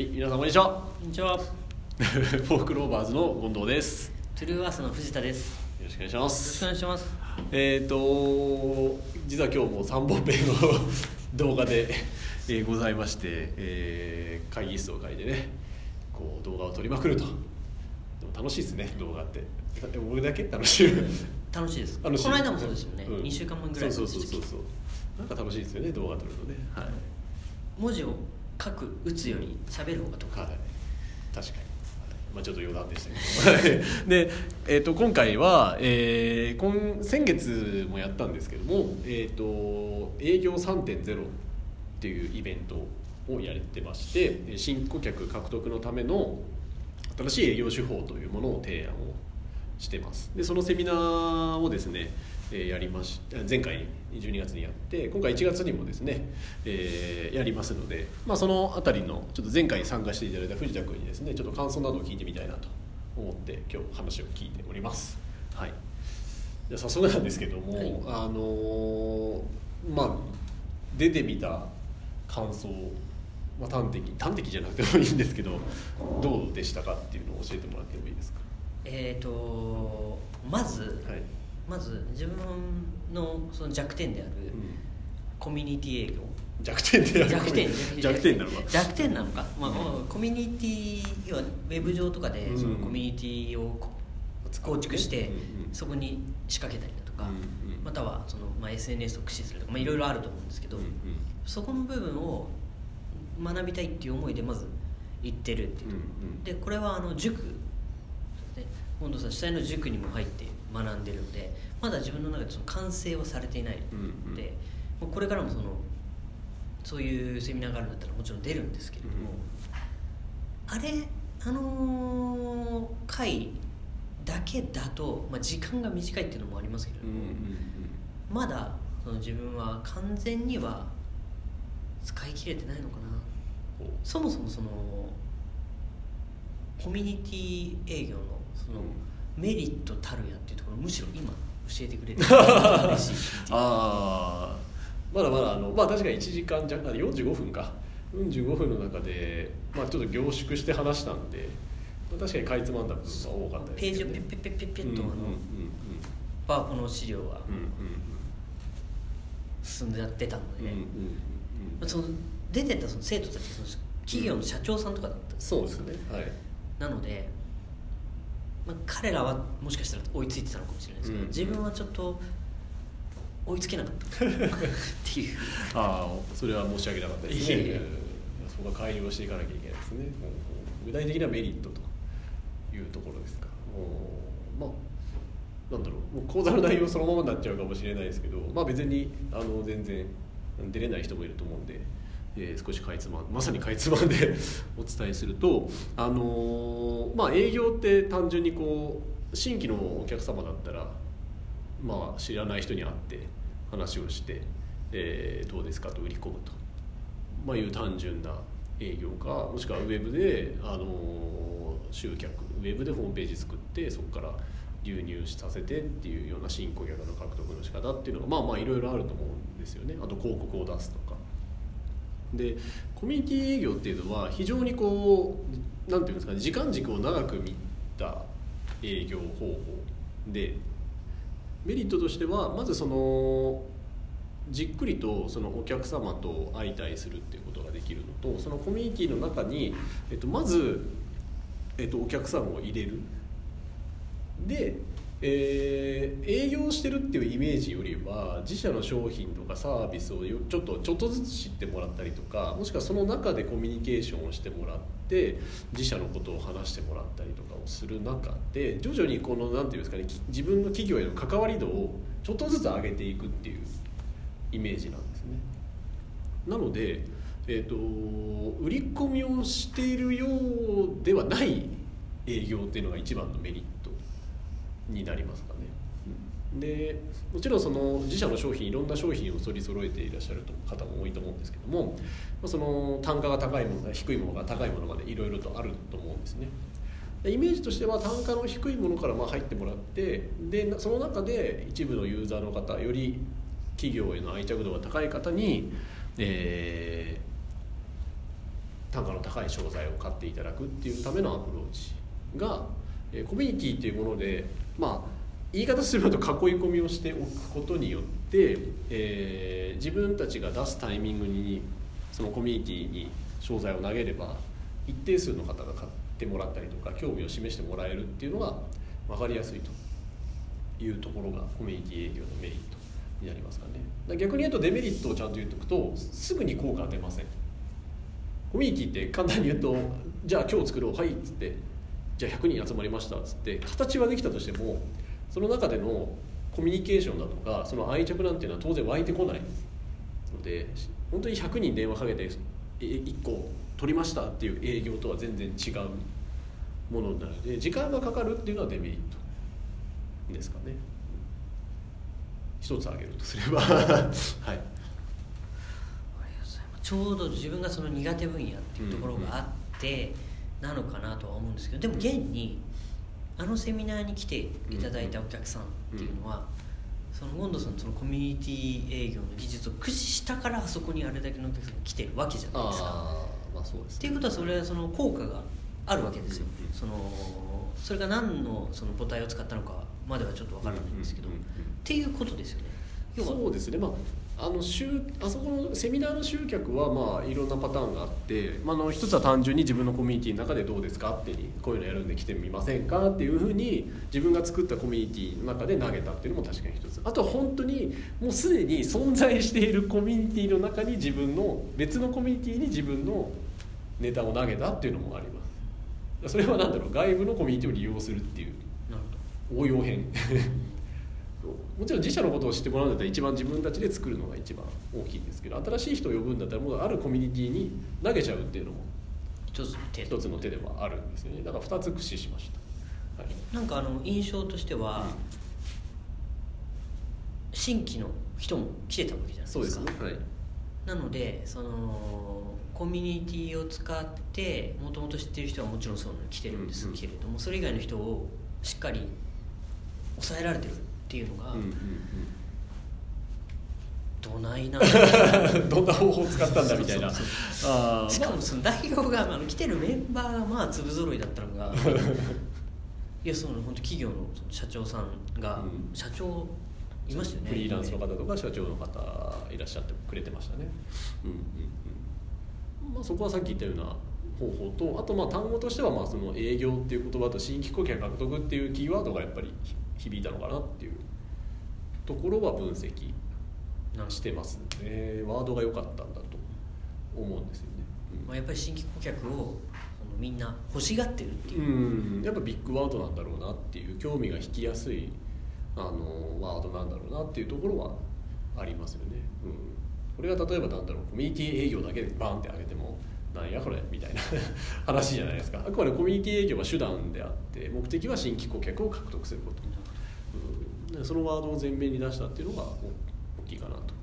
はい、皆さんこんにちは。こんにちは。フォークローバーズの近藤です。よトゥルーアースの藤田です。よろしくお願いしまろしくすお。願いします。えっ、と実は今日も三本編の 動画で、えーございまして、えー会議室を借りてね、こう動画を撮りまくると。でも楽しいですね、動画って。でも俺だけ楽しい？楽しいです。楽しの間もそうですよね。うん二週間前ぐらいそうのそうそうそうそう。なんか楽しいですよね、動画撮るのね。はい。文字を書く打つより喋る方が得。意。はい、確かに、まあ、ちょっと余談でしたけど。で、えー、と今回は、えー今先月もやったんですけども、えー、と営業3.0っていうイベントをやってましてえー新顧客獲得のための新しい営業手法というものを提案をしてます。でそのセミナーをですね、えーやりまし前回12月にやって今回1月にもですね、えーやりますので、まあ、そのあたりのちょっと前回参加していただいた藤田君にですねちょっと感想などを聞いてみたいなと思って今日話を聞いております。はい。じゃあ早速なんですけども、はい。あのーまあ出てみた感想まあ、端的端的じゃなくてもいいんですけどどうでしたかっていうのを教えてもらってもいいですか？えっ、とまず、はい、まず自分のその弱点であるうん。コミュニティ営業。弱点で弱点。弱点なのか。弱点なのか、まあ、コミュニティ要はウェブ上とかでうん。そのコミュニティをこ構築してそこに仕掛けたりだとか、またはその、まあ、SNS を駆使するとか、まあ、いろいろあると思うんですけど、そこの部分を学びたいっていう思いでまず行ってるっていうとこ。ろ、でこれはあの塾。で本藤さん主催の塾にも入って学んでるのでまだ自分の中でその完成はされていないので、もうこれからもそのそういうセミナーがあるんだったらもちろん出るんですけれども、あれあのー回だけだと、まあ、時間が短いっていうのもありますけれども、うんうんうん。まだその自分は完全には使い切れてないのかな。そもそもそのコミュニティ営業のそのうんメリットたるやっていうところむしろ今教えてくれて ああまだまだあのまあ確かに1時間弱あ45分か。45分の中で、まあ、ちょっと凝縮して話したんで、まあ確かにかいつまんだ部分が多かったですページをペッペッペッペッとあのうんうんうん。パワポの資料はうんうん進んでやってたので、うんうんうんうん。まあその出てたその生徒たちその企業の社長さんとかだったんですそうですね。はい。なので、まあ、彼らはもしかしたら追いついてたのかもしれないですけど、うん。自分はちょっと追いつけなかった。っていう。ああそれは申し訳なかったですね。いえいえ。うんそこは改良していかなきゃいけないですね。具体的なメリットというところですか。うんまあなんだろう。もう講座の内容そのままになっちゃうかもしれないですけどまあ別にあの全然出れない人もいると思うんで、えー少しかいつまんまさにかいつまんで お伝えするとあのーまあ営業って単純にこう新規のお客様だったらまあ知らない人に会って話をして、えーどうですかと売り込むと、まあ、いう単純な営業かもしくはウェブで、あのー集客ウェブでホームページ作ってそこから流入させてっていうような新顧客の獲得の仕方っていうのがまあまあいろいろあると思うんですよねあと広告を出すとか。でコミュニティ営業っていうのは非常にこうなんていうんですかね時間軸を長く見た営業方法でメリットとしてはまずそのじっくりとそのお客様と相対するっていうことができるのとそのコミュニティの中に、えっと、まず、えっと、お客さんを入れる。で、えー営業してるっていうイメージよりは自社の商品とかサービスをちょっとちょっとずつ知ってもらったりとかもしくはその中でコミュニケーションをしてもらって自社のことを話してもらったりとかをする中で徐々にこのなんていうんですかね自分の企業への関わり度をちょっとずつ上げていくっていうイメージなんですね。なので、えー、と売り込みをしているようではない営業っていうのが一番のメリットになりますかね。でもちろんその自社の商品いろんな商品を取り揃えていらっしゃる方も多いと思うんですけども、その単価が高いもの低いものが高いものまでいろいろとあると思うんですね。イメージとしては単価の低いものからまあ入ってもらってでその中で一部のユーザーの方より企業への愛着度が高い方に、えー単価の高い商材を買っていただくっていうためのアプローチが、え、コミュニティっていうものでまあ言い方すると囲い込みをしておくことによって、えー、自分たちが出すタイミングにそのコミュニティに商材を投げれば一定数の方が買ってもらったりとか興味を示してもらえるっていうのが分かりやすいと。いうところがコミュニティ営業のメリットになりますかね。逆に言うとデメリットをちゃんと言っておくとすぐに効果は出ません。コミュニティって簡単に言うとじゃあ今日作ろうはいっつってじゃあ100人集まりましたっつって形はできたとしてもその中でのコミュニケーションだとかその愛着なんていうのは当然湧いてこないので本当に100人電話かけて1個取りましたっていう営業とは全然違うものなので時間がかかるっていうのはデメリットですかね。一つ挙げるとすれば。はい。ちょうど自分がその苦手分野っていうところがあってなのかなとは思うんですけどでも現にあのセミナーに来ていただいたお客さんっていうのは、そのモンドさんのそのコミュニティ営業の技術を駆使したからあそこにあれだけのお客さんが来てるわけじゃないですか。まあそうです、ね、っていうことはそれはその効果があるわけですよ。そのそれが何のその母体を使ったのかまではちょっと分からないんですけど、っていうことですよね。そうですね、まああの集あそこのセミナーの集客はまあいろんなパターンがあって、まあ、の一つは単純に自分のコミュニティの中でどうですかってにこういうのやるんで来てみませんかっていうふうに自分が作ったコミュニティの中で投げたっていうのも確かに一つ。あとは本当にもうすでに存在しているコミュニティの中に自分の別のコミュニティに自分のネタを投げたっていうのもあります。それは何だろう？外部のコミュニティを利用するっていう。応用編もちろん自社のことを知ってもらうんだったら一番自分たちで作るのが一番大きいんですけど新しい人を呼ぶんだったらもうあるコミュニティに投げちゃうっていうのも一つ一つの手ではあるんですよね。だから2つ駆使しました、はい、なんかあの印象としては、うん、新規の人も来てたわけじゃないですか。そうですね、はい、なのでそのコミュニティを使ってもともと知ってる人はもちろんそう来てるんですけれども、うんうん、それ以外の人をしっかり抑えられてるっていうのが、うんうんうん。どないな どんな方法を使ったんだみたいな。しかもその代表があ。の来てるメンバーがまあ粒揃いだったのが いやその本当企業の社長さんが、うん、社長いましたよね。フリーランスの方とか社長の方いらっしゃってくれてましたね、うんうんうん。まあ、そこはさっき言ったような方法とあとまあ単語としてはまあその営業っていう言葉と新規顧客獲得っていうキーワードがやっぱり響いたのかなっていうところは分析してますねワードが良かったんだと思うんですよね、うん、まあ、やっぱり新規顧客をみんな欲しがってるっていう、うん、やっぱビッグワードなんだろうなっていう興味が引きやすいあのワードなんだろうなっていうところはありますよね、うん、これが例えばなんだろうコミュニティ営業だけでバンって上げてもなんやこれみたいな 話じゃないですか。あくまでコミュニティ営業は手段であって目的は新規顧客を獲得することそのワードを前面に出したっていうのが大きいかなと、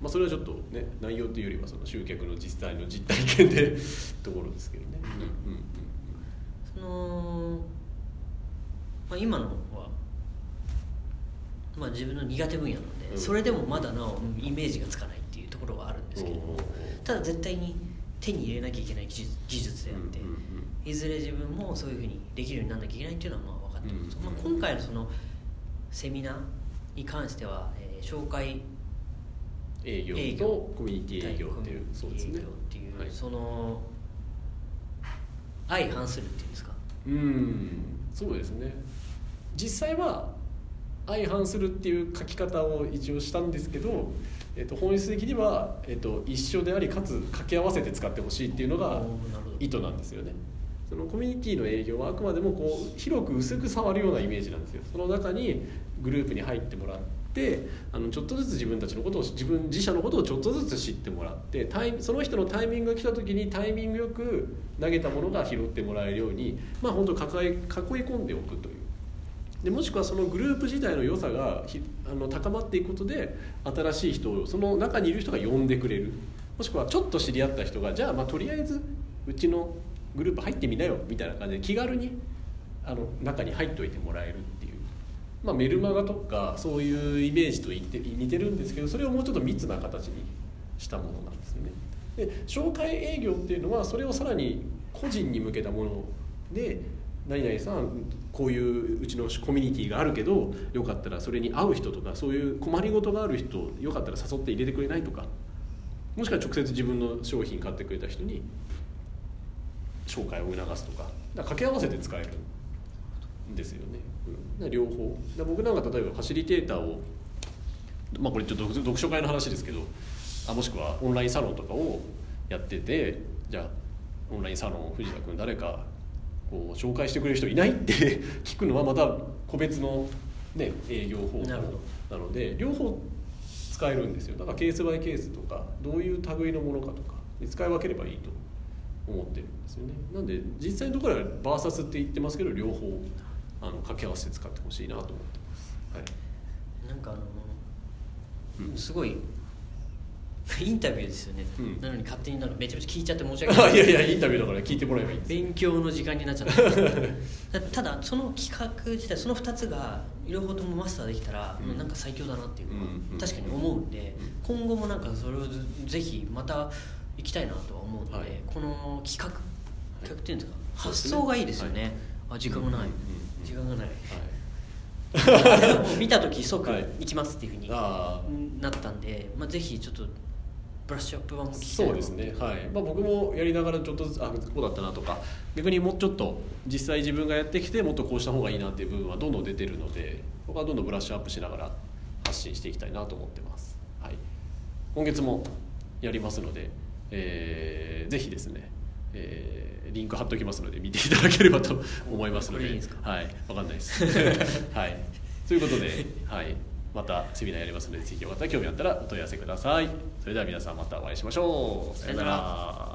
まあ、それはちょっとね内容というよりはその集客の実際の実体験で ところですけどね、うん。うんうん、その、まあ、今のは、まあ、自分の苦手分野なので、うん、それでもまだなおイメージがつかないっていうところはあるんですけども、ただ絶対に手に入れなきゃいけない技術であって、いずれ自分もそういうふうにできるようにならなきゃいけないっていうのはまあ分かってます、まあ、今回のそのセミナーに関しては、えー、紹介営業とコミュニティ営業っていうそうですね。っていう、はい、その相反するっていうんですか？うんそうですね。実際は相反するっていう書き方を一応したんですけど、えー、と本質的には、えー、と一緒でありかつ掛け合わせて使ってほしいっていうのが意図なんですよね。そのコミュニティの営業はあくまでもこう広く薄く触るようなイメージなんですよ。その中にグループに入ってもらってあのちょっとずつ自分たちのことを自分自社のことをちょっとずつ知ってもらってタイその人のタイミングが来た時にタイミングよく投げたものが拾ってもらえるようにまあ本当抱え囲い込んでおくという。でもしくはそのグループ自体の良さがあの高まっていくことで新しい人をその中にいる人が呼んでくれる。もしくはちょっと知り合った人がじゃあまあとりあえずうちのグループ入ってみなよみたいな感じで気軽にあの中に入っておいてもらえるっていう、まあ、メルマガとかそういうイメージと似て似てるんですけどそれをもうちょっと密な形にしたものなんですね。で紹介営業っていうのはそれをさらに個人に向けたもので何々さんこういううちのコミュニティがあるけどよかったらそれに会う人とかそういう困りごとがある人よかったら誘って入れてくれないとか。もしくは直接自分の商品買ってくれた人に紹介を促すとか。だから掛け合わせて使えるんですよね、うん、両方。だ僕なんか例えばファシリテーターをまあこれちょっと読書会の話ですけどあもしくはオンラインサロンとかをやっててじゃあオンラインサロン藤田君誰かこう紹介してくれる人いないって 聞くのはまた個別の、ね、営業方法なので両方使えるんですよ。だからケースバイケースとかどういう類のものかとか使い分ければいいと思ってるんですよね。なんで実際のところはバーサスって言ってますけど両方あの掛け合わせて使ってほしいなと思ってます、はい、なんかあの、うん、すごい インタビューですよね、うん、なのに勝手になんかめちゃめちゃ聞いちゃって申し訳ない。いやいやインタビューだから聞いてもらえばいい勉強の時間になっちゃった。ただその企画自体その2つが両方ともマスターできたら、うん、なんか最強だなっていうのは確かに思うんで、うん、今後もなんかそれをぜひまた行きたいなとは思うので、はい、この企画企画ってい。うんですか、発想がいいですよね、はい、あ時間がない、時間がない、はい、見た時即行きますっていうふうになったんで、まあ、ぜひちょっとブラッシュアップ版も聞きそうですね。はい、まあ、僕もやりながらちょっとずつあこうだったなとか逆にもうちょっと実際自分がやってきてもっとこうした方がいいなっていう部分はどんどん出てるので僕はどんどんブラッシュアップしながら発信していきたいなと思ってます、はい、今月もやりますので、えー、ぜひですね、えー、リンク貼っておきますので見ていただければと思いますので。はい分かんないです。はい。ということではい。またセミナーやりますのでぜひよかったら興味あったらお問い合わせください。それでは皆さんまたお会いしましょう。さよなら